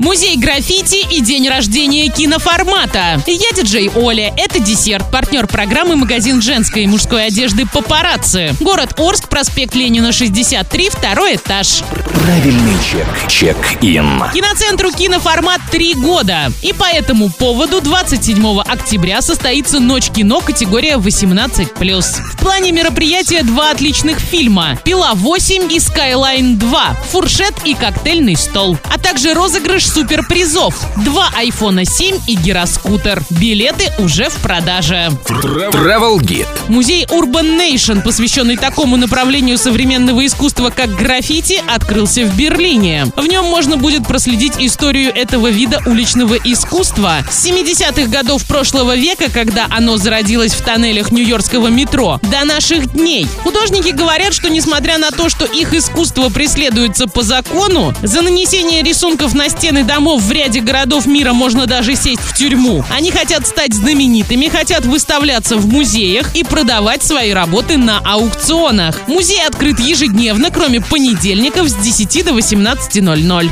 Музей граффити и день рождения киноформата. Я диджей Оля. Это десерт. Партнер программы магазин женской и мужской одежды «Папарацци». Город Орск, проспект Ленина, 63, второй этаж. Правильный чек. Check-in. Киноцентру «Киноформат» три года. И по этому поводу 27 октября состоится Ночь кино категория 18+. В плане мероприятия два отличных фильма. «Пила 8» и «Skyline 2», «Фуршет» и «Коктейльный стол». А также розыгрыш суперпризов. Два айфона 7 и гироскутер. Билеты уже в продаже. Travel Guide. Музей Urban Nation, посвященный такому направлению современного искусства, как граффити, открылся в Берлине. В нем можно будет проследить историю этого вида уличного искусства с 70-х годов прошлого века, когда оно зародилось в тоннелях нью-йоркского метро, до наших дней. Художники говорят, что несмотря на то, что их искусство преследуется по закону, за нанесение рисунков на стены домов в ряде городов мира можно даже сесть в тюрьму. Они хотят стать знаменитыми, хотят выставляться в музеях и продавать свои работы на аукционах. Музей открыт ежедневно, кроме понедельников с 10 до 18.00.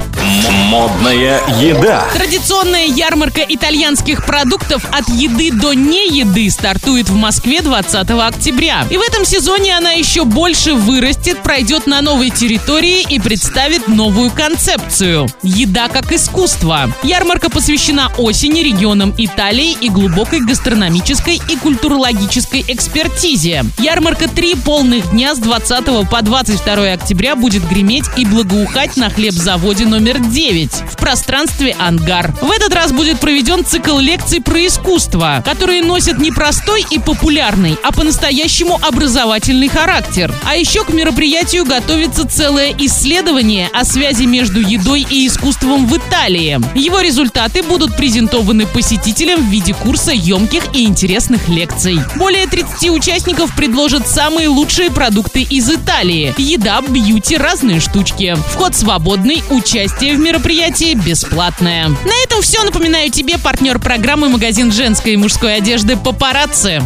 Модная еда. Традиционная ярмарка итальянских продуктов от еды до не еды стартует в Москве 20 октября. И в этом сезоне она еще больше вырастет, пройдет на новой территории и представит новую концепцию. Еда как искусство. Ярмарка посвящена осени, регионам Италии и глубокой гастрономической и культурологической экспертизе. Ярмарка три полных дня с 20 по 22 октября будет греметь и благоухать на хлебзаводе номер 9 в пространстве «Ангар». В этот раз будет проведен цикл лекций про искусство, которые носят не простой и популярный, а по-настоящему образовательный характер. А еще к мероприятию готовится целое исследование о связи между едой и искусством в Италии. Его результаты будут презентованы посетителям в виде курса емких и интересных лекций. Более 30 участников предложат самые лучшие продукты из Италии. Еда, бьюти, разные штучки. Вход свободный, участие в мероприятии бесплатное. На этом все. Напоминаю тебе партнер программы магазин женской и мужской одежды «Папарацци».